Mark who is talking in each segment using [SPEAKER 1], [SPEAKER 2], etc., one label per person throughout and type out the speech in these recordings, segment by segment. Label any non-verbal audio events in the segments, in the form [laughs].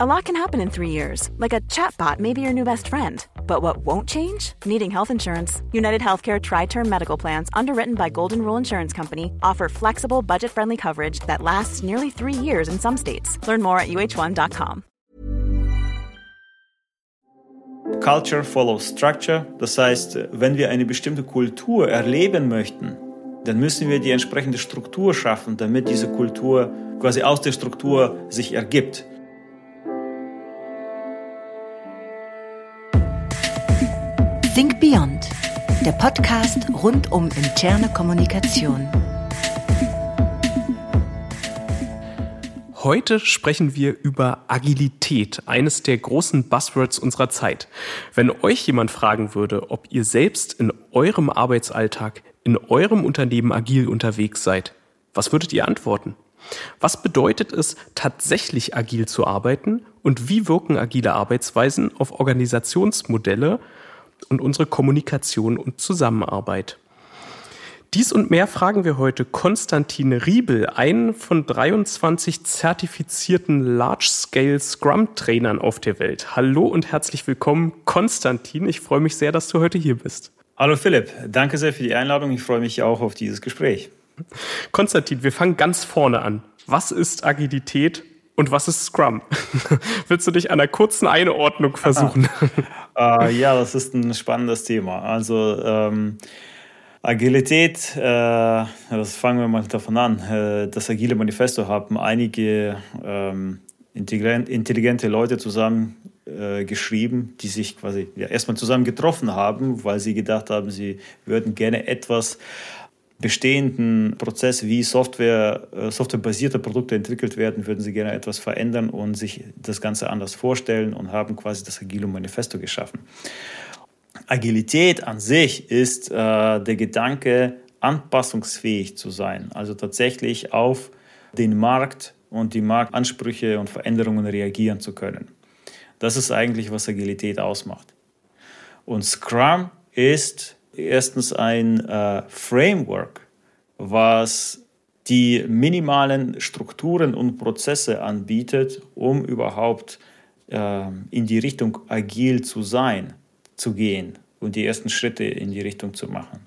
[SPEAKER 1] A lot can happen in three years, like a chatbot may be your new best friend. But what won't change? Needing health insurance. United Healthcare Tri Term Medical Plans, underwritten by Golden Rule Insurance Company, offer flexible, budget friendly coverage that lasts nearly three years in some states. Learn more at uh1.com.
[SPEAKER 2] Culture follows structure. Das heißt, wenn wir eine bestimmte Kultur erleben möchten, dann müssen wir die entsprechende Struktur schaffen, damit diese Kultur quasi aus der Struktur sich ergibt.
[SPEAKER 3] Think Beyond, der Podcast rund um interne Kommunikation.
[SPEAKER 4] Heute sprechen wir über Agilität, eines der großen Buzzwords unserer Zeit. Wenn euch jemand fragen würde, ob ihr selbst in eurem Arbeitsalltag, in eurem Unternehmen agil unterwegs seid, was würdet ihr antworten? Was bedeutet es, tatsächlich agil zu arbeiten und wie wirken agile Arbeitsweisen auf Organisationsmodelle und unsere Kommunikation und Zusammenarbeit. Dies und mehr fragen wir heute Konstantin Riebel, einen von 23 zertifizierten Large-Scale Scrum-Trainern auf der Welt. Hallo und herzlich willkommen, Konstantin. Ich freue mich sehr, dass du heute hier bist.
[SPEAKER 2] Hallo Philipp, danke sehr für die Einladung. Ich freue mich auch auf dieses Gespräch.
[SPEAKER 4] Konstantin, wir fangen ganz vorne an. Was ist Agilität und was ist Scrum? [laughs] Willst du dich einer kurzen Einordnung versuchen? [laughs]
[SPEAKER 2] äh, ja, das ist ein spannendes Thema. Also ähm, Agilität, äh, das fangen wir mal davon an. Äh, das Agile Manifesto haben einige ähm, intelligente Leute zusammen äh, geschrieben, die sich quasi ja, erstmal zusammen getroffen haben, weil sie gedacht haben, sie würden gerne etwas bestehenden Prozess, wie Software, äh, softwarebasierte Produkte entwickelt werden, würden sie gerne etwas verändern und sich das Ganze anders vorstellen und haben quasi das Agile Manifesto geschaffen. Agilität an sich ist äh, der Gedanke, anpassungsfähig zu sein, also tatsächlich auf den Markt und die Marktansprüche und Veränderungen reagieren zu können. Das ist eigentlich, was Agilität ausmacht. Und Scrum ist erstens ein äh, Framework, was die minimalen Strukturen und Prozesse anbietet, um überhaupt äh, in die Richtung agil zu sein, zu gehen und die ersten Schritte in die Richtung zu machen.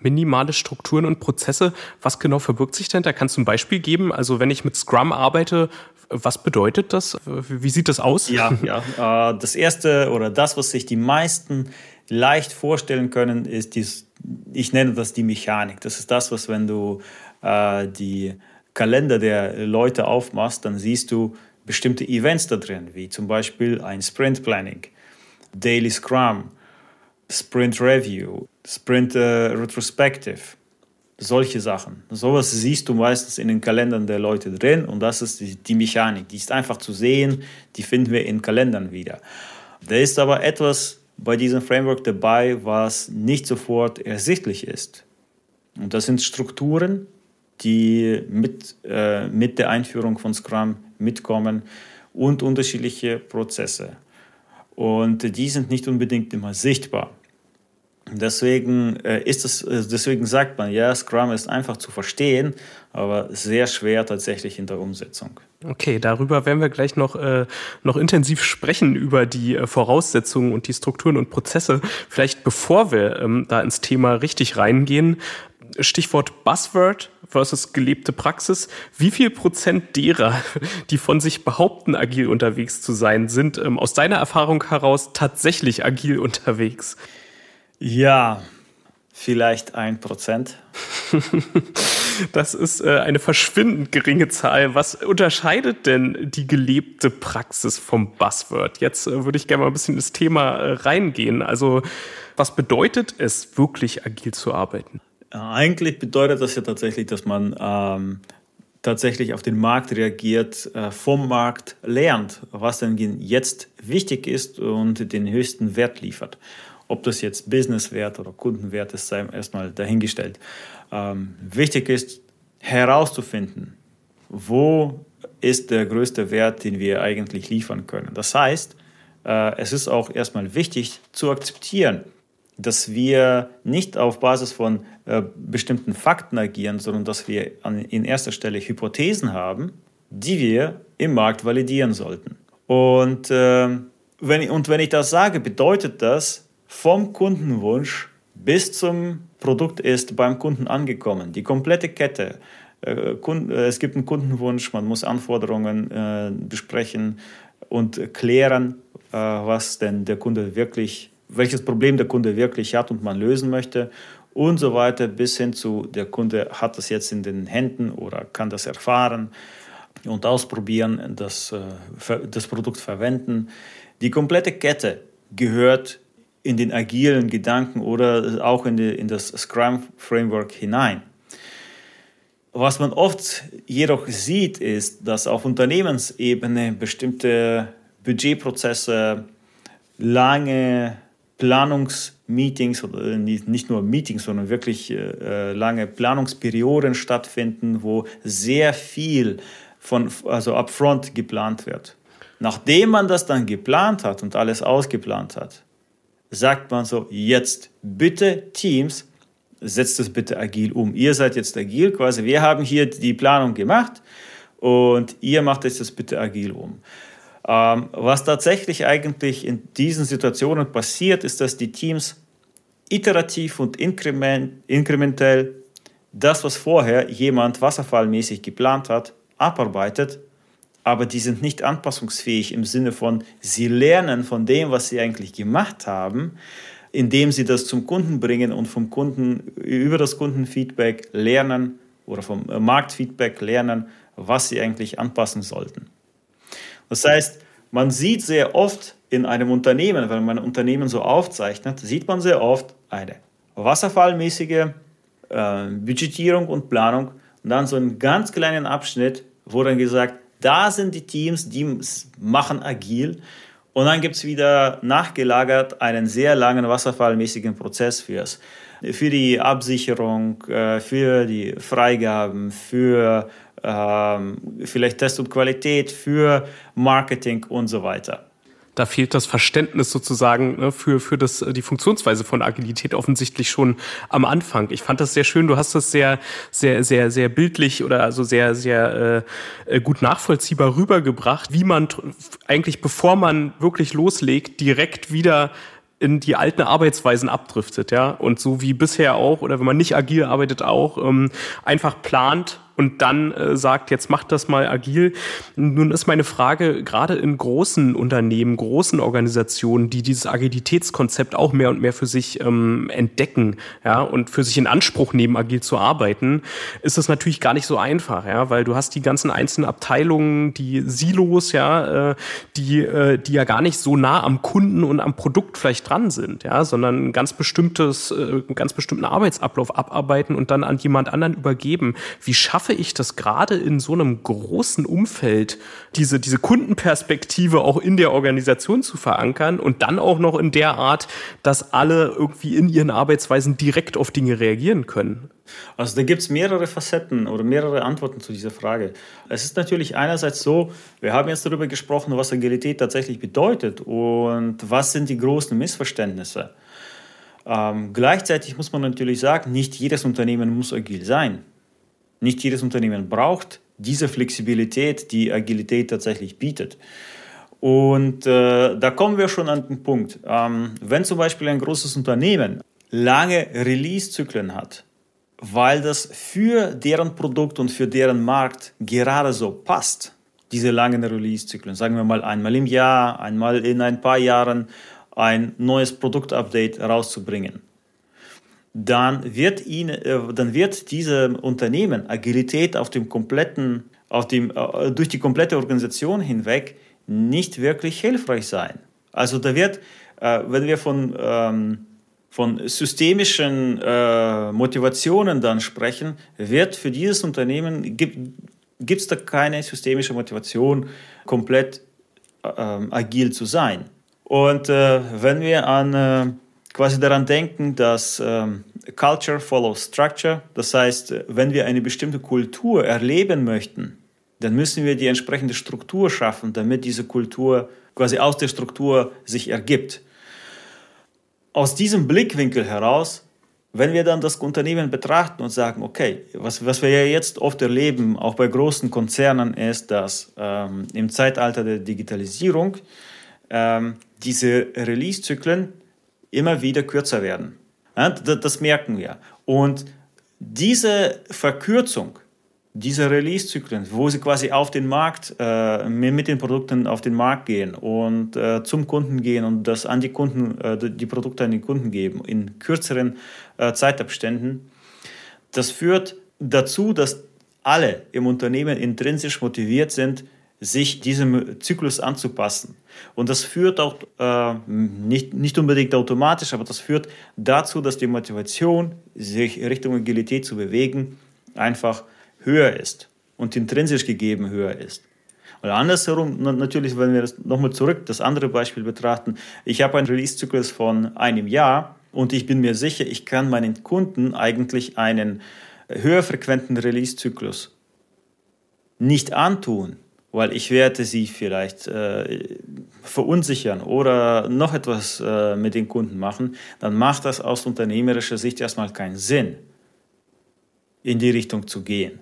[SPEAKER 4] Minimale Strukturen und Prozesse, was genau verbirgt sich denn? Da kannst du ein Beispiel geben? Also wenn ich mit Scrum arbeite, was bedeutet das? Wie sieht das aus?
[SPEAKER 2] Ja, ja. [laughs] Äh, das erste oder das, was sich die meisten leicht vorstellen können, ist dies, ich nenne das die Mechanik. Das ist das, was wenn du äh, die Kalender der Leute aufmachst, dann siehst du bestimmte Events da drin, wie zum Beispiel ein Sprint Planning, Daily Scrum, Sprint Review, Sprint äh, Retrospective, solche Sachen. Sowas siehst du meistens in den Kalendern der Leute drin und das ist die, die Mechanik. Die ist einfach zu sehen, die finden wir in Kalendern wieder. Da ist aber etwas bei diesem Framework dabei, was nicht sofort ersichtlich ist. Und das sind Strukturen, die mit, äh, mit der Einführung von Scrum mitkommen und unterschiedliche Prozesse. Und die sind nicht unbedingt immer sichtbar. Deswegen äh, ist es, äh, deswegen sagt man, ja, Scrum ist einfach zu verstehen, aber sehr schwer tatsächlich in der Umsetzung.
[SPEAKER 4] Okay, darüber werden wir gleich noch, äh, noch intensiv sprechen, über die äh, Voraussetzungen und die Strukturen und Prozesse. Vielleicht bevor wir ähm, da ins Thema richtig reingehen, Stichwort Buzzword versus gelebte Praxis. Wie viel Prozent derer, die von sich behaupten, agil unterwegs zu sein, sind ähm, aus deiner Erfahrung heraus tatsächlich agil unterwegs?
[SPEAKER 2] Ja, vielleicht ein Prozent. [laughs]
[SPEAKER 4] das ist äh, eine verschwindend geringe Zahl. Was unterscheidet denn die gelebte Praxis vom Buzzword? Jetzt äh, würde ich gerne mal ein bisschen ins Thema äh, reingehen. Also, was bedeutet es, wirklich agil zu arbeiten?
[SPEAKER 2] Eigentlich bedeutet das ja tatsächlich, dass man ähm, tatsächlich auf den Markt reagiert, vom Markt lernt, was denn jetzt wichtig ist und den höchsten Wert liefert. Ob das jetzt Businesswert oder Kundenwert ist, sei erstmal dahingestellt. Ähm, wichtig ist herauszufinden, wo ist der größte Wert, den wir eigentlich liefern können. Das heißt, äh, es ist auch erstmal wichtig zu akzeptieren, dass wir nicht auf Basis von äh, bestimmten Fakten agieren, sondern dass wir an, in erster Stelle Hypothesen haben, die wir im Markt validieren sollten. Und, äh, wenn, und wenn ich das sage, bedeutet das, vom Kundenwunsch bis zum Produkt ist beim Kunden angekommen. Die komplette Kette. Äh, äh, es gibt einen Kundenwunsch, man muss Anforderungen äh, besprechen und klären, was denn der Kunde wirklich, welches Problem der Kunde wirklich hat und man lösen möchte und so weiter, bis hin zu der Kunde hat das jetzt in den Händen oder kann das erfahren und ausprobieren, das, das Produkt verwenden. Die komplette Kette gehört in den agilen Gedanken oder auch in, die, in das Scrum-Framework hinein. Was man oft jedoch sieht, ist, dass auf Unternehmensebene bestimmte Budgetprozesse, lange Planungsmeetings oder nicht nur Meetings, sondern wirklich äh, lange Planungsperioden stattfinden, wo sehr viel von, also upfront geplant wird. Nachdem man das dann geplant hat und alles ausgeplant hat, sagt man so, jetzt bitte Teams, setzt es bitte agil um. Ihr seid jetzt agil quasi. Wir haben hier die Planung gemacht und ihr macht jetzt bitte agil um. Ähm, was tatsächlich eigentlich in diesen Situationen passiert, ist, dass die Teams iterativ und inkrement, inkrementell das, was vorher jemand wasserfallmäßig geplant hat, abarbeitet, aber die sind nicht anpassungsfähig im Sinne von, sie lernen von dem, was sie eigentlich gemacht haben, indem sie das zum Kunden bringen und vom Kunden über das Kundenfeedback lernen oder vom äh, Marktfeedback lernen, was sie eigentlich anpassen sollten. Das heißt, man sieht sehr oft in einem Unternehmen, wenn man ein Unternehmen so aufzeichnet, sieht man sehr oft eine wasserfallmäßige äh, Budgetierung und Planung und dann so einen ganz kleinen Abschnitt, wo dann gesagt, da sind die Teams, die machen agil. Und dann gibt es wieder nachgelagert einen sehr langen wasserfallmäßigen Prozess fürs, für die Absicherung, äh, für die Freigaben, für ähm, vielleicht Test und Qualität, für Marketing und so weiter
[SPEAKER 4] da fehlt das Verständnis sozusagen ne, für, für das, die Funktionsweise von Agilität offensichtlich schon am Anfang. Ich fand das sehr schön. Du hast das sehr, sehr, sehr, sehr bildlich oder also sehr, sehr äh, gut nachvollziehbar rübergebracht, wie man eigentlich, bevor man wirklich loslegt, direkt wieder in die alten Arbeitsweisen abdriftet, ja. Und so wie bisher auch, oder wenn man nicht agil arbeitet auch, ähm, einfach plant, und dann äh, sagt, jetzt macht das mal agil. Nun ist meine Frage, gerade in großen Unternehmen, großen Organisationen, die dieses Agilitätskonzept auch mehr und mehr für sich ähm, entdecken, ja, und für sich in Anspruch nehmen, agil zu arbeiten, ist das natürlich gar nicht so einfach, ja, weil du hast die ganzen einzelnen Abteilungen, die Silos, ja, äh, die, äh, die ja gar nicht so nah am Kunden und am Produkt vielleicht dran sind, ja, sondern ein ganz bestimmtes, äh, ganz bestimmten Arbeitsablauf abarbeiten und dann an jemand anderen übergeben. Wie schafft schaffe ich das gerade in so einem großen Umfeld, diese, diese Kundenperspektive auch in der Organisation zu verankern und dann auch noch in der Art, dass alle irgendwie in ihren Arbeitsweisen direkt auf Dinge reagieren können?
[SPEAKER 2] Also da gibt es mehrere Facetten oder mehrere Antworten zu dieser Frage. Es ist natürlich einerseits so, wir haben jetzt darüber gesprochen, was Agilität tatsächlich bedeutet und was sind die großen Missverständnisse. Ähm, gleichzeitig muss man natürlich sagen, nicht jedes Unternehmen muss agil sein. Nicht jedes Unternehmen braucht diese Flexibilität, die Agilität tatsächlich bietet. Und äh, da kommen wir schon an den Punkt. Ähm, wenn zum Beispiel ein großes Unternehmen lange Release-Zyklen hat, weil das für deren Produkt und für deren Markt gerade so passt, diese langen Release-Zyklen, sagen wir mal einmal im Jahr, einmal in ein paar Jahren ein neues Produktupdate rauszubringen dann wird, ihn, äh, dann wird diesem Unternehmen Agilität auf dem kompletten, auf dem, äh, durch die komplette Organisation hinweg nicht wirklich hilfreich sein. Also da wird, äh, wenn wir von, ähm, von systemischen Motivationen dann sprechen, wird für dieses Unternehmen, gibt es da keine systemische Motivation, komplett ähm, agil zu sein. Und wenn wir an quasi daran denken, dass ähm, Culture follows Structure. Das heißt, wenn wir eine bestimmte Kultur erleben möchten, dann müssen wir die entsprechende Struktur schaffen, damit diese Kultur quasi aus der Struktur sich ergibt. Aus diesem Blickwinkel heraus wenn wir dann das Unternehmen betrachten und sagen, okay, was, was wir ja jetzt oft erleben, auch bei großen Konzernen, ist, dass ähm, im Zeitalter der Digitalisierung ähm, diese Release-Zyklen immer wieder kürzer werden. Das, merken wir. Und diese Verkürzung dieser Release-Zyklen, wo sie quasi auf den Markt, äh, mit den Produkten auf den Markt gehen und äh, zum Kunden gehen und das an die Kunden, äh, die Produkte an die Kunden geben, in kürzeren Zeitabständen, das führt dazu, dass alle im Unternehmen intrinsisch motiviert sind, sich diesem Zyklus anzupassen. Und das führt auch äh, nicht, nicht unbedingt automatisch, aber das führt dazu, dass die Motivation, sich Richtung Agilität zu bewegen, einfach höher ist und intrinsisch gegeben höher ist. Und andersherum, natürlich, wenn wir das nochmal zurück, das andere Beispiel betrachten, ich habe einen Release-Zyklus von einem Jahr und ich bin mir sicher, ich kann meinen Kunden eigentlich einen höher frequenten Release-Zyklus nicht antun, weil ich werde sie vielleicht äh, verunsichern oder noch etwas äh, mit den Kunden machen, dann macht das aus unternehmerischer Sicht erstmal keinen Sinn, in die Richtung zu gehen.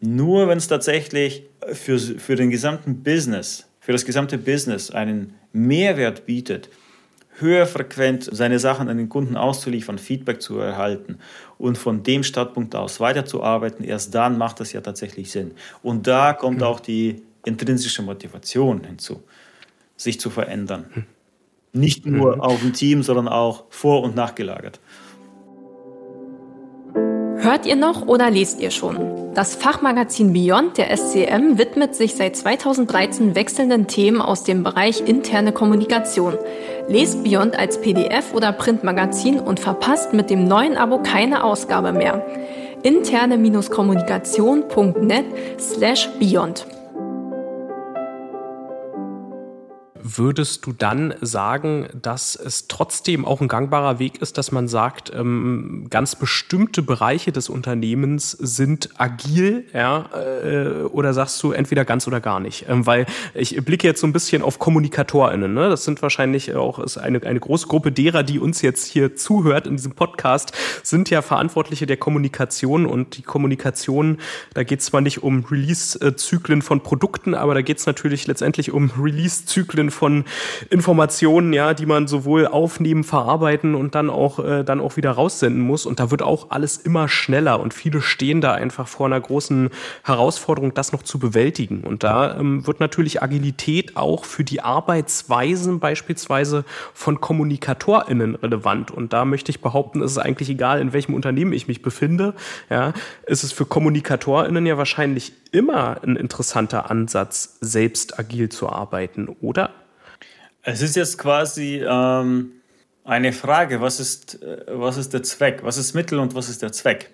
[SPEAKER 2] Nur wenn es tatsächlich für, für den gesamten Business, für das gesamte Business einen Mehrwert bietet, höher frequent seine Sachen an den Kunden auszuliefern, Feedback zu erhalten und von dem Startpunkt aus weiterzuarbeiten, erst dann macht das ja tatsächlich Sinn. Und da kommt auch die intrinsische Motivation hinzu, sich zu verändern. Hm. Nicht nur mhm. auf dem Team, sondern auch vor- und nachgelagert.
[SPEAKER 5] Hört ihr noch oder lest ihr schon? Das Fachmagazin Beyond der SCM widmet sich seit 2013 wechselnden Themen aus dem Bereich interne Kommunikation. Lest Beyond als PDF oder Printmagazin und verpasst mit dem neuen Abo keine Ausgabe mehr. interne-kommunikation.net slash beyond.
[SPEAKER 4] Würdest du dann sagen, dass es trotzdem auch ein gangbarer Weg ist, dass man sagt, ähm, ganz bestimmte Bereiche des Unternehmens sind agil, ja, äh, oder sagst du entweder ganz oder gar nicht? Ähm, weil ich blicke jetzt so ein bisschen auf KommunikatorInnen, ne? Das sind wahrscheinlich auch ist eine, eine große Gruppe derer, die uns jetzt hier zuhört in diesem Podcast, sind ja Verantwortliche der Kommunikation und die Kommunikation, da geht es zwar nicht um Release-Zyklen von Produkten, aber da geht es natürlich letztendlich um Release-Zyklen von Informationen, ja, die man sowohl aufnehmen, verarbeiten und dann auch, äh, dann auch wieder raussenden muss. Und da wird auch alles immer schneller und viele stehen da einfach vor einer großen Herausforderung, das noch zu bewältigen. Und da ähm, wird natürlich Agilität auch für die Arbeitsweisen beispielsweise von KommunikatorInnen relevant. Und da möchte ich behaupten, ist es eigentlich egal, in welchem Unternehmen ich mich befinde. Ja, ist es für KommunikatorInnen ja wahrscheinlich immer ein interessanter Ansatz, selbst agil zu arbeiten, oder?
[SPEAKER 2] Es ist jetzt quasi ähm, eine Frage, was ist, äh, was ist der Zweck? Was ist Mittel und was ist der Zweck?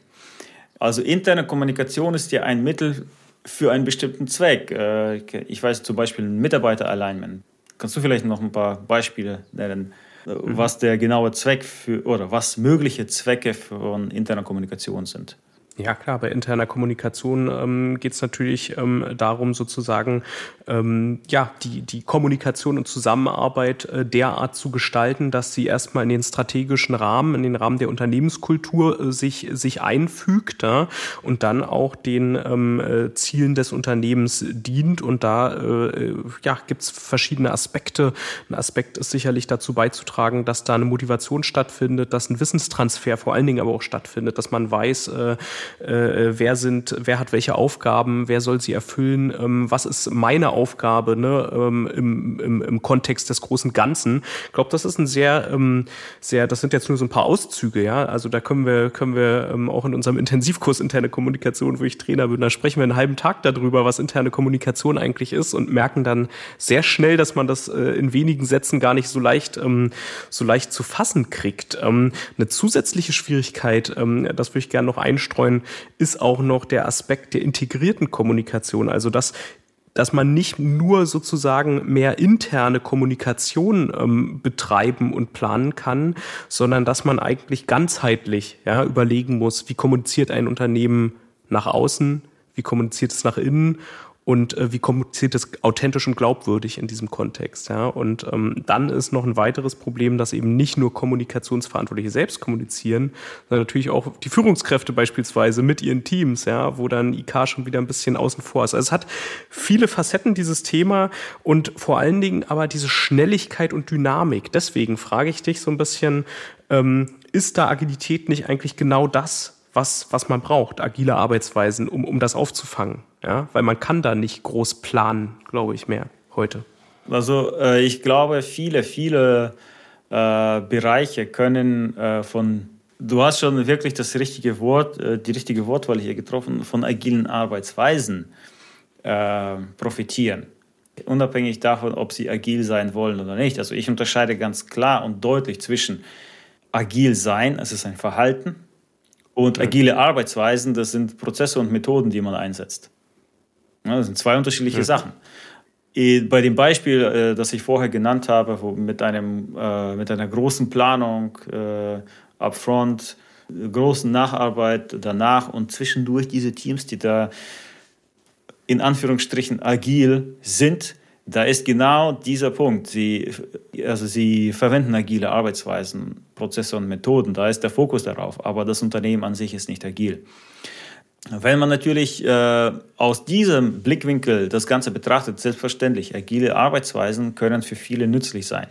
[SPEAKER 2] Also interne Kommunikation ist ja ein Mittel für einen bestimmten Zweck. Äh, ich weiß zum Beispiel ein Mitarbeiter-Alignment. Kannst du vielleicht noch ein paar Beispiele nennen, mhm. was der genaue Zweck für oder was mögliche Zwecke von interner Kommunikation sind?
[SPEAKER 4] Ja klar, bei interner Kommunikation ähm, geht es natürlich ähm, darum, sozusagen ähm, ja die die Kommunikation und Zusammenarbeit äh, derart zu gestalten, dass sie erstmal in den strategischen Rahmen, in den Rahmen der Unternehmenskultur äh, sich sich einfügt ja, und dann auch den ähm, äh, Zielen des Unternehmens dient. Und da äh, ja gibt es verschiedene Aspekte. Ein Aspekt ist sicherlich dazu beizutragen, dass da eine Motivation stattfindet, dass ein Wissenstransfer vor allen Dingen aber auch stattfindet, dass man weiß äh, äh, wer sind, wer hat welche Aufgaben, wer soll sie erfüllen, ähm, was ist meine Aufgabe ne, ähm, im, im, im Kontext des großen Ganzen. Ich glaube, das ist ein sehr, ähm, sehr, das sind jetzt nur so ein paar Auszüge, ja. Also da können wir, können wir ähm, auch in unserem Intensivkurs interne Kommunikation, wo ich Trainer bin, da sprechen wir einen halben Tag darüber, was interne Kommunikation eigentlich ist und merken dann sehr schnell, dass man das äh, in wenigen Sätzen gar nicht so leicht, ähm, so leicht zu fassen kriegt. Ähm, eine zusätzliche Schwierigkeit, ähm, das würde ich gerne noch einstreuen, ist auch noch der Aspekt der integrierten Kommunikation. Also dass dass man nicht nur sozusagen mehr interne Kommunikation ähm, betreiben und planen kann, sondern dass man eigentlich ganzheitlich ja, überlegen muss, wie kommuniziert ein Unternehmen nach außen, wie kommuniziert es nach innen und äh, wie kommuniziert es authentisch und glaubwürdig in diesem Kontext. Ja? Und ähm, dann ist noch ein weiteres Problem, dass eben nicht nur Kommunikationsverantwortliche selbst kommunizieren, sondern natürlich auch die Führungskräfte beispielsweise mit ihren Teams, ja, wo dann IK schon wieder ein bisschen außen vor ist. Also es hat viele Facetten, dieses Thema, und vor allen Dingen aber diese Schnelligkeit und Dynamik. Deswegen frage ich dich so ein bisschen, ähm, ist da Agilität nicht eigentlich genau das, was, was man braucht, agile Arbeitsweisen, um, um das aufzufangen? Ja? Weil man kann da nicht groß planen, glaube ich, mehr heute.
[SPEAKER 2] Also äh, ich glaube, viele, viele äh, Bereiche können äh, von, du hast schon wirklich das richtige Wort, äh, die richtige Wortwahl hier getroffen, von agilen Arbeitsweisen äh, profitieren. Unabhängig davon, ob sie agil sein wollen oder nicht. Also ich unterscheide ganz klar und deutlich zwischen agil sein, es ist ein Verhalten, und agile Arbeitsweisen, das sind Prozesse und Methoden, die man einsetzt. Das sind zwei unterschiedliche mhm. Sachen. Bei dem Beispiel, äh, das ich vorher genannt habe, mit, einem, äh, mit einer großen Planung äh, upfront, großen Nacharbeit danach und zwischendurch diese Teams, die da in Anführungsstrichen agil sind, da ist genau dieser Punkt. Sie, also sie verwenden agile Arbeitsweisen, Prozesse und Methoden. Da ist der Fokus darauf. Aber das Unternehmen an sich ist nicht agil. Wenn man natürlich äh, aus diesem Blickwinkel das Ganze betrachtet, selbstverständlich, agile Arbeitsweisen können für viele nützlich sein.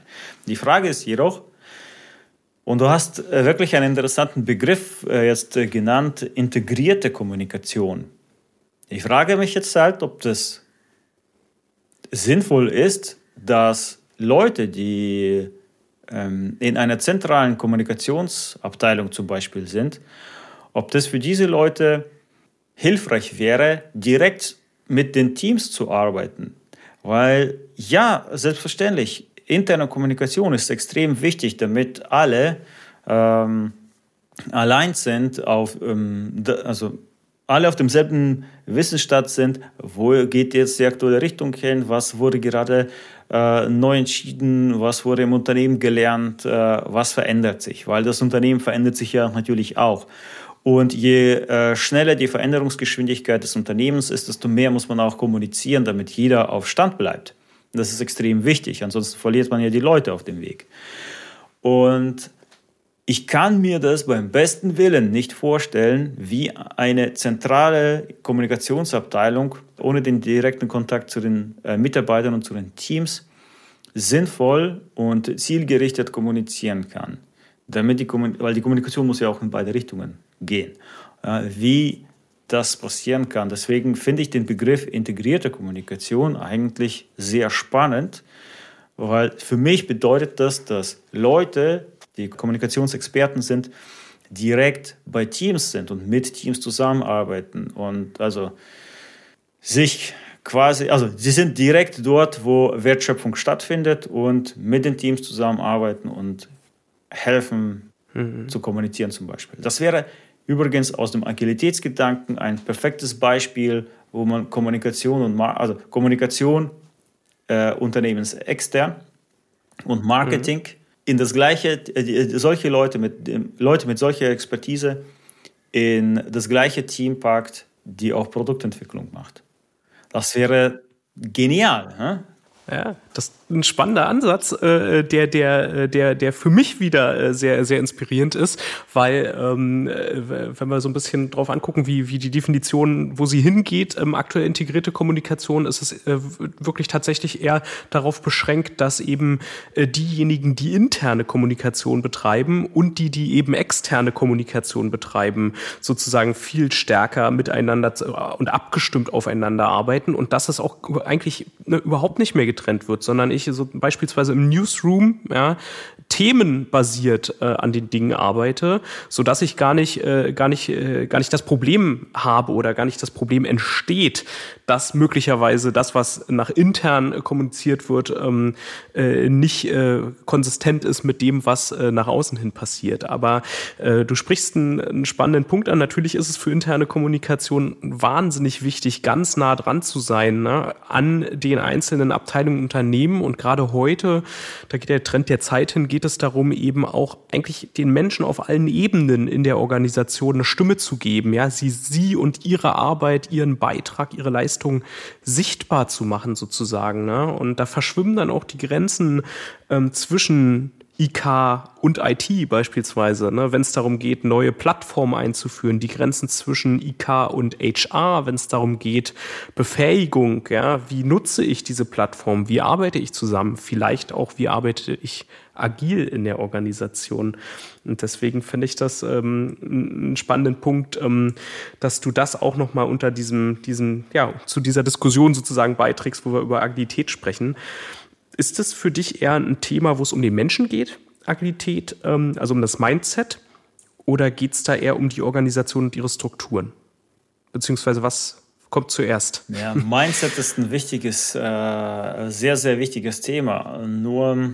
[SPEAKER 2] Die Frage ist jedoch, und du hast äh, wirklich einen interessanten Begriff äh, jetzt äh, genannt, integrierte Kommunikation. Ich frage mich jetzt halt, ob das sinnvoll ist, dass Leute, die ähm, in einer zentralen Kommunikationsabteilung zum Beispiel sind, ob das für diese Leute hilfreich wäre, direkt mit den Teams zu arbeiten. Weil ja, selbstverständlich, interne Kommunikation ist extrem wichtig, damit alle ähm, allein sind, auf, ähm, also alle auf demselben Wissensstand sind, wo geht jetzt die aktuelle Richtung hin, was wurde gerade äh, neu entschieden, was wurde im Unternehmen gelernt, äh, was verändert sich, weil das Unternehmen verändert sich ja natürlich auch. Und je äh, schneller die Veränderungsgeschwindigkeit des Unternehmens ist, desto mehr muss man auch kommunizieren, damit jeder auf Stand bleibt. Das ist extrem wichtig, ansonsten verliert man ja die Leute auf dem Weg. Und ich kann mir das beim besten Willen nicht vorstellen, wie eine zentrale Kommunikationsabteilung ohne den direkten Kontakt zu den äh, Mitarbeitern und zu den Teams sinnvoll und zielgerichtet kommunizieren kann. Damit die, weil die Kommunikation muss ja auch in beide Richtungen gehen. Wie das passieren kann. Deswegen finde ich den Begriff integrierte Kommunikation eigentlich sehr spannend, weil für mich bedeutet das, dass Leute, die Kommunikationsexperten sind, direkt bei Teams sind und mit Teams zusammenarbeiten und also sich quasi, also sie sind direkt dort, wo Wertschöpfung stattfindet und mit den Teams zusammenarbeiten und helfen mhm. zu kommunizieren zum Beispiel. Das wäre übrigens aus dem Agilitätsgedanken ein perfektes Beispiel, wo man Kommunikation und also Kommunikation äh, unternehmensextern und Marketing mhm. In das gleiche, äh, solche Leute mit, Leute mit solcher Expertise in das gleiche Team packt, die auch Produktentwicklung macht. Das wäre genial. Hä?
[SPEAKER 4] Ja, das ist ein spannender Ansatz, äh, der, der, äh, der, der für mich wieder äh, sehr, sehr inspirierend ist, weil ähm, äh, wenn wir so ein bisschen drauf angucken, wie, wie die Definition, wo sie hingeht, ähm, aktuell integrierte Kommunikation, ist es äh, wirklich tatsächlich eher darauf beschränkt, dass eben äh, diejenigen, die interne Kommunikation betreiben und die, die eben externe Kommunikation betreiben, sozusagen viel stärker miteinander und abgestimmt aufeinander arbeiten. Und dass es auch eigentlich ne, überhaupt nicht mehr getrennt wird, sondern ich so beispielsweise im Newsroom ja, themenbasiert äh, an den Dingen arbeite, so dass ich gar nicht, äh, gar nicht, äh, gar nicht das Problem habe oder gar nicht das Problem entsteht, dass möglicherweise das, was nach intern kommuniziert wird, ähm, äh, nicht äh, konsistent ist mit dem, was äh, nach außen hin passiert. Aber äh, du sprichst einen, einen spannenden Punkt an. Natürlich ist es für interne Kommunikation wahnsinnig wichtig, ganz nah dran zu sein ne, an den einzelnen Abteilungen Unternehmen. Und gerade heute, da geht der Trend der Zeit hin, geht es darum, eben auch eigentlich den Menschen auf allen Ebenen in der Organisation eine Stimme zu geben. Ja, sie, sie und ihre Arbeit, ihren Beitrag, ihre Leistung Leistung sichtbar zu machen sozusagen. Ne? Und da verschwimmen dann auch die Grenzen ähm, zwischen IK und IT beispielsweise, ne, wenn es darum geht, neue Plattformen einzuführen, die Grenzen zwischen IK und HR, wenn es darum geht, Befähigung, ja, wie nutze ich diese Plattform, wie arbeite ich zusammen, vielleicht auch, wie arbeite ich agil in der Organisation. Und deswegen finde ich das ähm, einen spannenden Punkt, ähm, dass du das auch nochmal unter diesem, diesem, ja, zu dieser Diskussion sozusagen beiträgst, wo wir über Agilität sprechen. Ist das für dich eher ein Thema, wo es um den Menschen geht, Agilität, ähm, also um das Mindset? Oder geht es da eher um die Organisation und ihre Strukturen? Beziehungsweise was kommt zuerst?
[SPEAKER 2] Ja, Mindset ist ein wichtiges, äh, sehr, sehr wichtiges Thema. Nur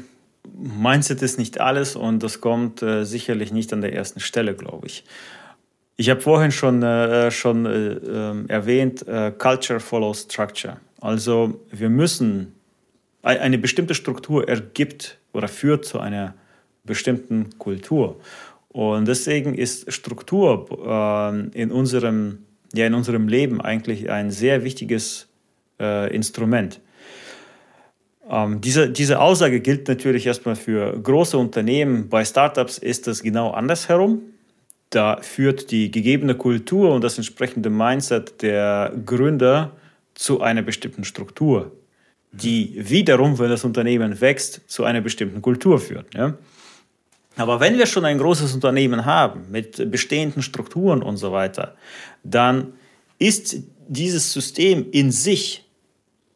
[SPEAKER 2] Mindset ist nicht alles und das kommt äh, sicherlich nicht an der ersten Stelle, glaube ich. Ich habe vorhin schon, äh, schon äh, ähm, erwähnt, äh, Culture follows Structure. Also wir müssen eine bestimmte Struktur ergibt oder führt zu einer bestimmten Kultur. Und deswegen ist Struktur äh, in, unserem, ja, in unserem Leben eigentlich ein sehr wichtiges äh, Instrument. Ähm, diese, diese Aussage gilt natürlich erstmal für große Unternehmen. Bei Startups ist es genau andersherum. Da führt die gegebene Kultur und das entsprechende Mindset der Gründer zu einer bestimmten Struktur die wiederum, wenn das Unternehmen wächst, zu einer bestimmten Kultur führt. Ja? Aber wenn wir schon ein großes Unternehmen haben mit bestehenden Strukturen und so weiter, dann ist dieses System in sich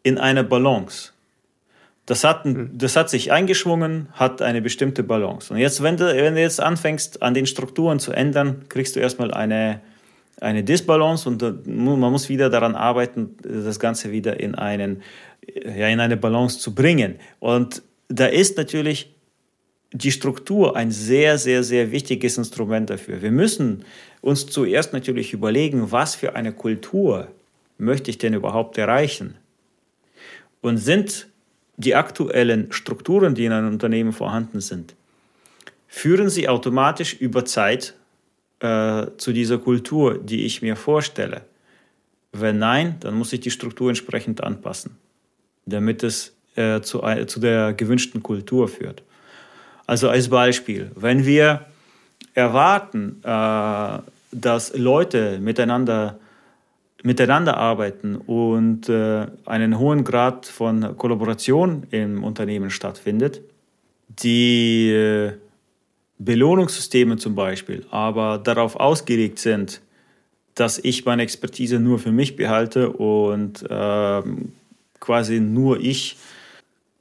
[SPEAKER 2] in einer Balance. Das hat, hm. das hat sich eingeschwungen, hat eine bestimmte Balance. Und jetzt, wenn du, wenn du jetzt anfängst, an den Strukturen zu ändern, kriegst du erstmal eine, eine Disbalance und man muss wieder daran arbeiten, das Ganze wieder in einen ja, in eine Balance zu bringen. Und da ist natürlich die Struktur ein sehr, sehr, sehr wichtiges Instrument dafür. Wir müssen uns zuerst natürlich überlegen, was für eine Kultur möchte ich denn überhaupt erreichen? Und sind die aktuellen Strukturen, die in einem Unternehmen vorhanden sind, führen sie automatisch über Zeit äh, zu dieser Kultur, die ich mir vorstelle? Wenn nein, dann muss ich die Struktur entsprechend anpassen damit es äh, zu, zu der gewünschten Kultur führt. Also als Beispiel, wenn wir erwarten, äh, dass Leute miteinander, miteinander arbeiten und äh, einen hohen Grad von Kollaboration im Unternehmen stattfindet, die äh, Belohnungssysteme zum Beispiel aber darauf ausgelegt sind, dass ich meine Expertise nur für mich behalte und ähm, quasi nur ich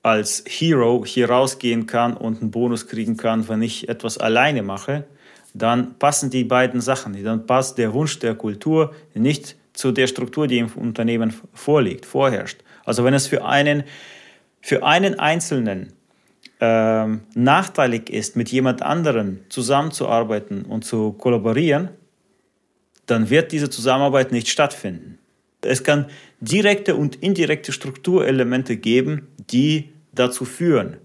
[SPEAKER 2] als Hero hier rausgehen kann und einen Bonus kriegen kann, wenn ich etwas alleine mache, dann passen die beiden Sachen. Dann passt der Wunsch der Kultur nicht zu der Struktur, die im Unternehmen vorliegt, vorherrscht. Also wenn es für einen, für einen Einzelnen ähm, nachteilig ist, mit jemand anderem zusammenzuarbeiten und zu kollaborieren, dann wird diese Zusammenarbeit nicht stattfinden. Es kann direkte und indirekte Strukturelemente geben, die dazu führen.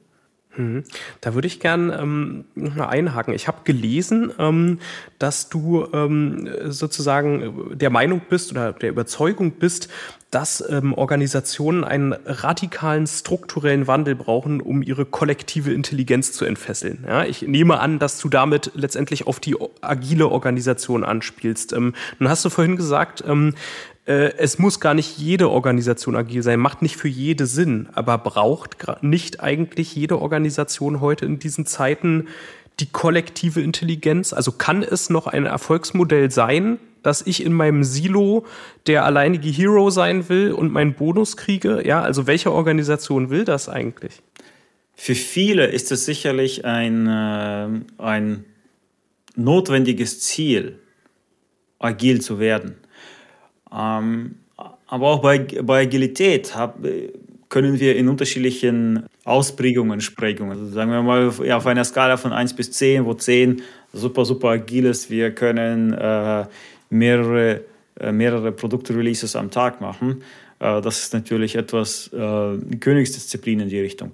[SPEAKER 4] Mhm. Da würde ich gern ähm, mal einhaken. Ich habe gelesen, ähm, dass du ähm, sozusagen der Meinung bist oder der Überzeugung bist, dass ähm, Organisationen einen radikalen strukturellen Wandel brauchen, um ihre kollektive Intelligenz zu entfesseln. Ja, ich nehme an, dass du damit letztendlich auf die agile Organisation anspielst. Ähm, nun hast du vorhin gesagt, ähm, äh, es muss gar nicht jede Organisation agil sein, macht nicht für jede Sinn, aber braucht nicht eigentlich jede Organisation heute in diesen Zeiten die kollektive Intelligenz? Also kann es noch ein Erfolgsmodell sein, dass ich in meinem Silo der alleinige Hero sein will und meinen Bonus kriege? Ja, also welche Organisation will das eigentlich?
[SPEAKER 2] Für viele ist es sicherlich ein, äh, ein notwendiges Ziel, agil zu werden. Ähm, aber auch bei, bei Agilität hab, können wir in unterschiedlichen Ausprägungen sprechen. Also sagen wir mal ja, auf einer Skala von 1 bis 10, wo 10 super, super agil ist. Wir können äh, mehrere, äh, mehrere Produktreleases am Tag machen. Äh, das ist natürlich etwas äh, Königsdisziplin in die Richtung.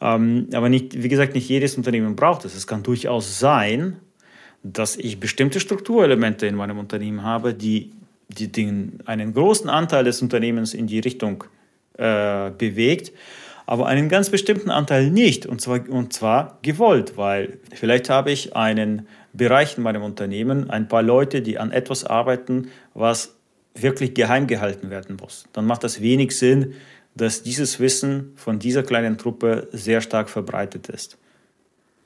[SPEAKER 2] Ähm, aber nicht, wie gesagt, nicht jedes Unternehmen braucht es. Es kann durchaus sein, dass ich bestimmte Strukturelemente in meinem Unternehmen habe, die die, den, einen großen Anteil des Unternehmens in die Richtung äh, bewegt, aber einen ganz bestimmten Anteil nicht, und zwar, und zwar gewollt, weil vielleicht habe ich einen Bereich in meinem Unternehmen, ein paar Leute, die an etwas arbeiten, was wirklich geheim gehalten werden muss. Dann macht das wenig Sinn, dass dieses Wissen von dieser kleinen Truppe sehr stark verbreitet ist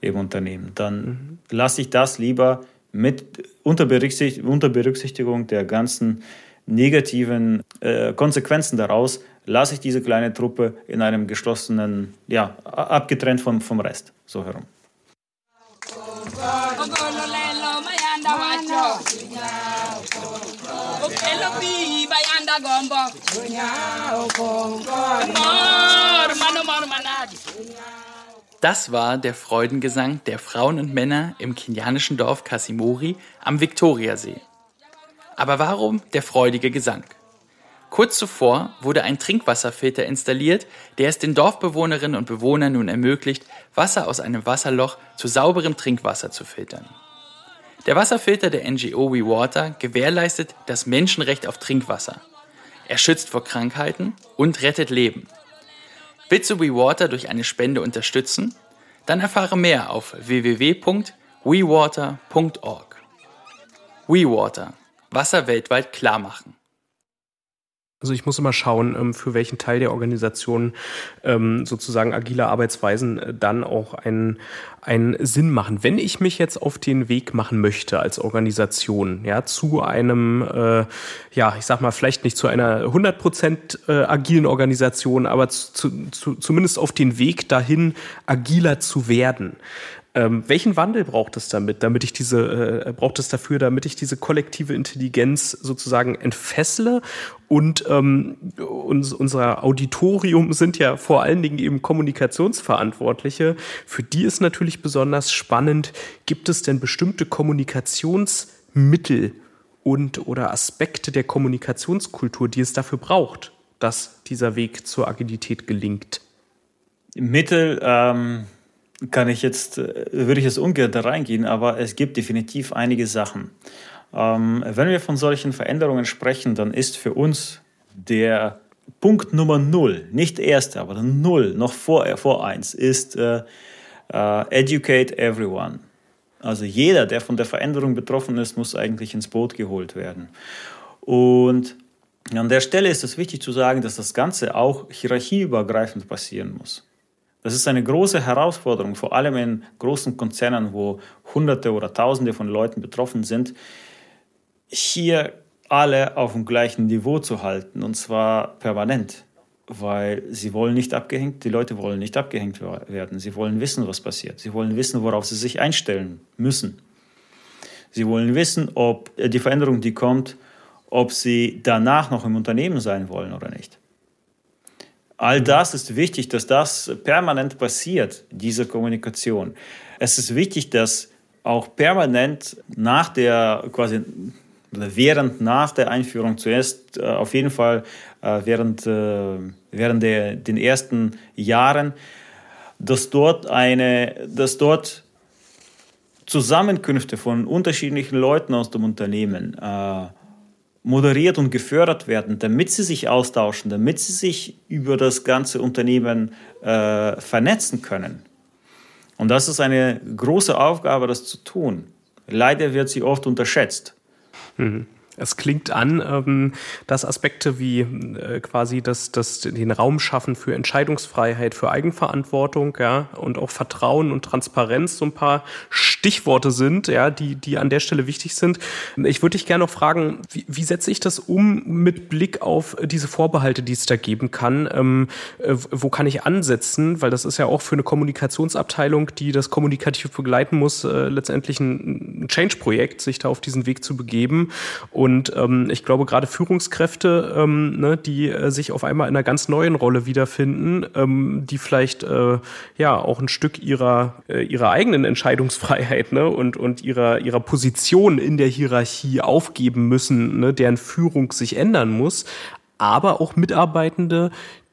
[SPEAKER 2] im Unternehmen. Dann mhm. lasse ich das lieber mit unter, Berücksicht unter Berücksichtigung der ganzen negativen äh, Konsequenzen daraus, lasse ich diese kleine Truppe in einem geschlossenen, ja, abgetrennt vom, vom Rest, so herum.
[SPEAKER 6] Das war der Freudengesang der Frauen und Männer im kenianischen Dorf Kasimori am Viktoriasee. Aber warum der freudige Gesang? Kurz zuvor wurde ein Trinkwasserfilter installiert, der es den Dorfbewohnerinnen und Bewohnern nun ermöglicht, Wasser aus einem Wasserloch zu sauberem Trinkwasser zu filtern. Der Wasserfilter der NGO WeWater gewährleistet das Menschenrecht auf Trinkwasser. Er schützt vor Krankheiten und rettet Leben. Willst du WeWater durch eine Spende unterstützen? Dann erfahre mehr auf www.wewater.org. WeWater. Wasser weltweit klar machen.
[SPEAKER 4] Also ich muss immer schauen, ähm, für welchen Teil der Organisation ähm, sozusagen agile Arbeitsweisen äh, dann auch einen, einen Sinn machen. Wenn ich mich jetzt auf den Weg machen möchte als Organisation, ja, zu einem, äh, ja, ich sag mal, vielleicht nicht zu einer 100% äh, agilen Organisation, aber zu, zu, zumindest auf den Weg dahin, agiler zu werden. Ähm, welchen Wandel braucht es damit, damit ich diese, äh, braucht es dafür, damit ich diese kollektive Intelligenz sozusagen entfessle? Und ähm, uns, unser Auditorium sind ja vor allen Dingen eben Kommunikationsverantwortliche. Für die ist natürlich besonders spannend. Gibt es denn bestimmte Kommunikationsmittel und oder Aspekte der Kommunikationskultur, die es dafür braucht, dass dieser Weg zur Agilität gelingt?
[SPEAKER 2] Mittel, ähm kann ich jetzt, äh, würde ich jetzt ungern da reingehen, aber es gibt definitiv einige Sachen. Ähm, wenn wir von solchen Veränderungen sprechen, dann ist für uns der Punkt Nummer null, nicht erste, aber null, noch vor, vor eins, ist äh, äh, educate everyone. Also jeder, der von der Veränderung betroffen ist, muss eigentlich ins Boot geholt werden. Und an der Stelle ist es wichtig zu sagen, dass das Ganze auch hierarchieübergreifend passieren muss. Das ist eine große Herausforderung, vor allem in großen Konzernen, wo Hunderte oder Tausende von Leuten betroffen sind, hier alle auf dem gleichen Niveau zu halten und zwar permanent, weil sie wollen nicht abgehängt, die Leute wollen nicht abgehängt werden. Sie wollen wissen, was passiert. Sie wollen wissen, worauf sie sich einstellen müssen. Sie wollen wissen, ob die Veränderung, die kommt, ob sie danach noch im Unternehmen sein wollen oder nicht. All das ist wichtig, dass das permanent passiert, diese Kommunikation. Es ist wichtig, dass auch permanent nach der quasi während nach der Einführung zuerst äh, auf jeden Fall äh, während, äh, während der, den ersten Jahren, dass dort eine, dass dort Zusammenkünfte von unterschiedlichen Leuten aus dem Unternehmen moderiert und gefördert werden, damit sie sich austauschen, damit sie sich über das ganze Unternehmen äh, vernetzen können. Und das ist eine große Aufgabe, das zu tun. Leider wird sie oft unterschätzt.
[SPEAKER 4] Mhm. Es klingt an, ähm, dass Aspekte wie äh, quasi das, das, den Raum schaffen für Entscheidungsfreiheit, für Eigenverantwortung, ja, und auch Vertrauen und Transparenz so ein paar Stichworte sind, ja, die, die an der Stelle wichtig sind. Ich würde dich gerne noch fragen, wie, wie setze ich das um mit Blick auf diese Vorbehalte, die es da geben kann? Ähm, äh, wo kann ich ansetzen? Weil das ist ja auch für eine Kommunikationsabteilung, die das kommunikativ begleiten muss, äh, letztendlich ein, ein Change-Projekt, sich da auf diesen Weg zu begeben. Und und ähm, ich glaube, gerade Führungskräfte, ähm, ne, die äh, sich auf einmal in einer ganz neuen Rolle wiederfinden, ähm, die vielleicht äh, ja auch ein Stück ihrer, äh, ihrer eigenen Entscheidungsfreiheit ne, und, und ihrer, ihrer Position in der Hierarchie aufgeben müssen, ne, deren Führung sich ändern muss, aber auch Mitarbeitende,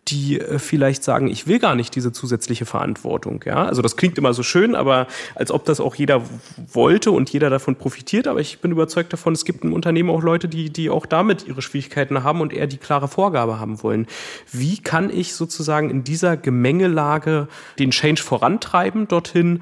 [SPEAKER 4] die äh, vielleicht sagen, ich will gar nicht diese zusätzliche Verantwortung. Ja, also das klingt immer so schön, aber als ob das auch jeder wollte und jeder davon profitiert. Aber ich bin überzeugt davon, es gibt im Unternehmen auch Leute, die, die auch damit ihre Schwierigkeiten haben und eher die klare Vorgabe haben wollen. Wie kann ich sozusagen in dieser Gemengelage den Change vorantreiben dorthin?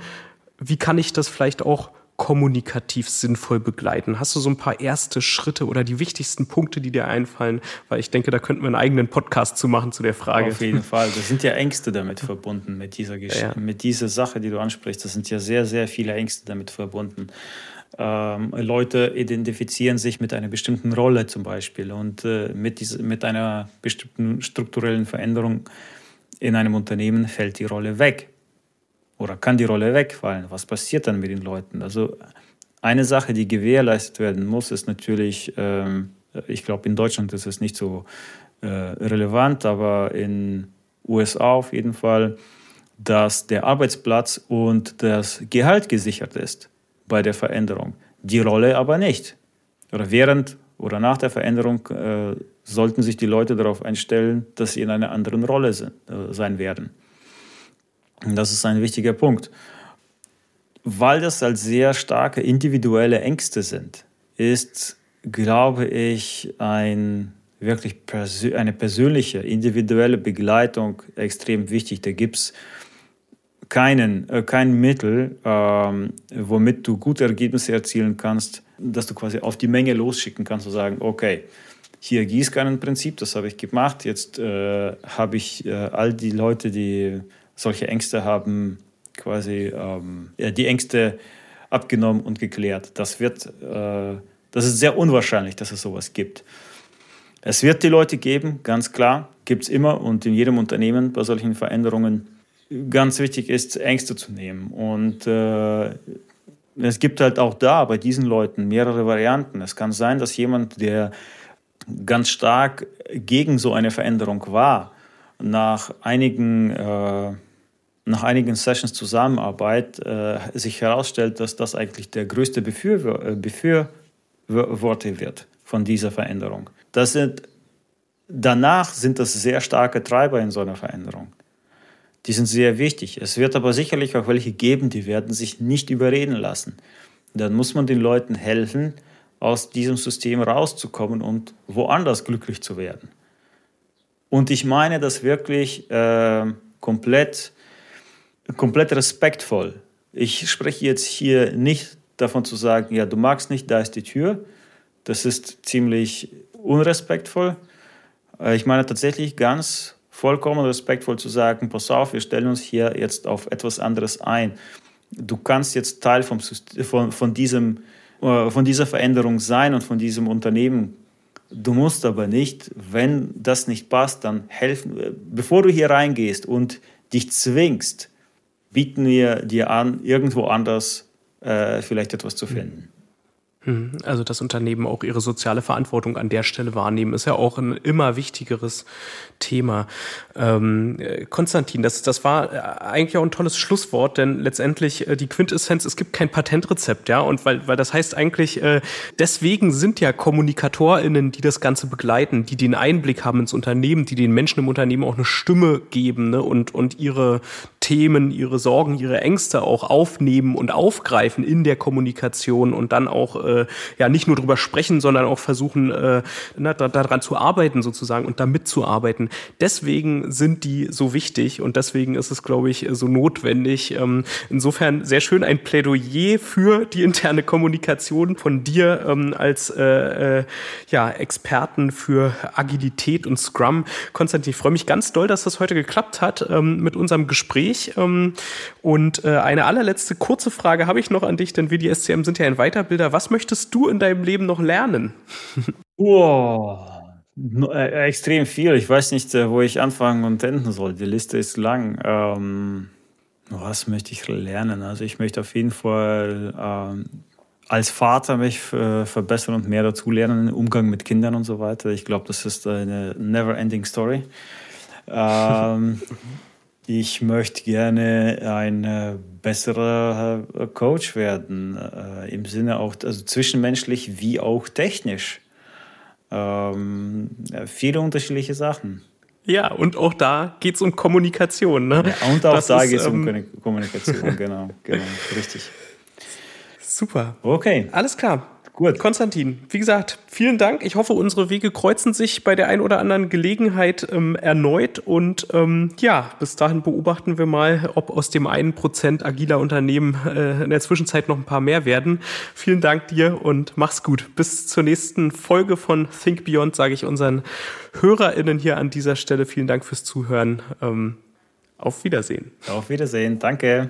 [SPEAKER 4] Wie kann ich das vielleicht auch kommunikativ sinnvoll begleiten? Hast du so ein paar erste Schritte oder die wichtigsten Punkte, die dir einfallen? Weil ich denke, da könnten wir einen eigenen Podcast zu machen zu der Frage.
[SPEAKER 2] Auf jeden Fall. [laughs] Da sind ja Ängste damit verbunden, mit dieser, Gesch ja. mit dieser Sache, die du ansprichst. Da sind ja sehr, sehr viele Ängste damit verbunden. Ähm, Leute identifizieren sich mit einer bestimmten Rolle zum Beispiel und äh, mit, diese, mit einer bestimmten strukturellen Veränderung in einem Unternehmen fällt die Rolle weg oder kann die Rolle wegfallen? Was passiert dann mit den Leuten? Also eine Sache, die gewährleistet werden muss, ist natürlich, ähm, ich glaube, in Deutschland ist es nicht so äh, relevant, aber in USA auf jeden Fall, dass der Arbeitsplatz und das Gehalt gesichert ist bei der Veränderung. Die Rolle aber nicht. Oder während oder nach der Veränderung äh, sollten sich die Leute darauf einstellen, dass sie in einer anderen Rolle sind, äh, sein werden. Das ist ein wichtiger Punkt. Weil das halt sehr starke individuelle Ängste sind, ist, glaube ich, ein wirklich persö eine persönliche, individuelle Begleitung extrem wichtig. Da gibt es keinen, äh, kein Mittel, ähm, womit du gute Ergebnisse erzielen kannst, dass du quasi auf die Menge losschicken kannst und sagen, okay, hier Gießkannenprinzip, das habe ich gemacht, jetzt äh, habe ich äh, all die Leute, die solche Ängste haben quasi ähm, die Ängste abgenommen und geklärt. Das wird, äh, das ist sehr unwahrscheinlich, dass es sowas gibt. Es wird die Leute geben, ganz klar, gibt es immer und in jedem Unternehmen bei solchen Veränderungen. Ganz wichtig ist, Ängste zu nehmen. Und äh, es gibt halt auch da bei diesen Leuten mehrere Varianten. Es kann sein, dass jemand, der ganz stark gegen so eine Veränderung war, nach einigen äh, nach einigen Sessions Zusammenarbeit äh, sich herausstellt, dass das eigentlich der größte Befürworter äh, wird von dieser Veränderung. Das sind, danach sind das sehr starke Treiber in so einer Veränderung. Die sind sehr wichtig. Es wird aber sicherlich auch welche geben, die werden sich nicht überreden lassen. Dann muss man den Leuten helfen, aus diesem System rauszukommen und woanders glücklich zu werden. Und ich meine das wirklich äh, komplett komplett respektvoll. Ich spreche jetzt hier nicht davon zu sagen, ja, du magst nicht, da ist die Tür. Das ist ziemlich unrespektvoll. Äh, ich meine tatsächlich ganz vollkommen respektvoll zu sagen, pass auf, wir stellen uns hier jetzt auf etwas anderes ein. Du kannst jetzt Teil vom, von, von, diesem, äh, von dieser Veränderung sein und von diesem Unternehmen. Du musst aber nicht, wenn das nicht passt, dann helfen, äh, bevor du hier reingehst und dich zwingst, bieten wir dir an, irgendwo anders äh, vielleicht etwas zu finden.
[SPEAKER 4] Mhm. Also das Unternehmen auch ihre soziale Verantwortung an der Stelle wahrnehmen, ist ja auch ein immer wichtigeres Thema. Ähm, Konstantin, das, das war äh, eigentlich auch ein tolles Schlusswort, denn letztendlich äh, die Quintessenz, es gibt kein Patentrezept, ja, und weil, weil das heißt eigentlich, äh, deswegen sind ja KommunikatorInnen, die das Ganze begleiten, die den Einblick haben ins Unternehmen, die den Menschen im Unternehmen auch eine Stimme geben ne, und, und ihre Themen, ihre Sorgen, ihre Ängste auch aufnehmen und aufgreifen in der Kommunikation und dann auch äh, ja nicht nur drüber sprechen, sondern auch versuchen, äh, na, da, daran zu arbeiten sozusagen und damit zu arbeiten. Deswegen sind die so wichtig und deswegen ist es, glaube ich, so notwendig. Ähm, insofern sehr schön ein Plädoyer für die interne Kommunikation von dir ähm, als äh, äh, ja, Experten für Agilität und Scrum. Konstantin, ich freue mich ganz doll, dass das heute geklappt hat ähm, mit unserem Gespräch. Gespräch. Ähm, und äh, eine allerletzte kurze Frage habe ich noch an dich, denn wir die SCM sind ja ein Weiterbilder. Was möchtest du in deinem Leben noch lernen? [laughs]
[SPEAKER 2] Oh, extrem viel. Ich weiß nicht, äh, wo ich anfangen und enden soll. Die Liste ist lang. Ähm, was möchte ich lernen? Also ich möchte auf jeden Fall ähm, als Vater mich verbessern und mehr dazulernen im Umgang mit Kindern und so weiter. Ich glaube, das ist eine never-ending Story. [laughs] Ähm, ich möchte gerne ein äh, besserer äh, Coach werden, äh, im Sinne auch, also zwischenmenschlich wie auch technisch. Ähm, viele unterschiedliche Sachen.
[SPEAKER 4] Ja, und auch da geht es um Kommunikation. Ne?
[SPEAKER 2] Ja, und auch das da geht es um ähm, Kommunikation, genau, genau, [laughs] richtig.
[SPEAKER 4] Super.
[SPEAKER 2] Okay.
[SPEAKER 4] Alles klar. Gut. Konstantin, wie gesagt, vielen Dank. Ich hoffe, unsere Wege kreuzen sich bei der ein oder anderen Gelegenheit ähm, erneut. Und ähm, ja, bis dahin beobachten wir mal, ob aus dem einen Prozent agiler Unternehmen äh, in der Zwischenzeit noch ein paar mehr werden. Vielen Dank dir und mach's gut. Bis zur nächsten Folge von Think Beyond sage ich unseren HörerInnen hier an dieser Stelle vielen Dank fürs Zuhören. Ähm, auf Wiedersehen.
[SPEAKER 2] Auf Wiedersehen. Danke.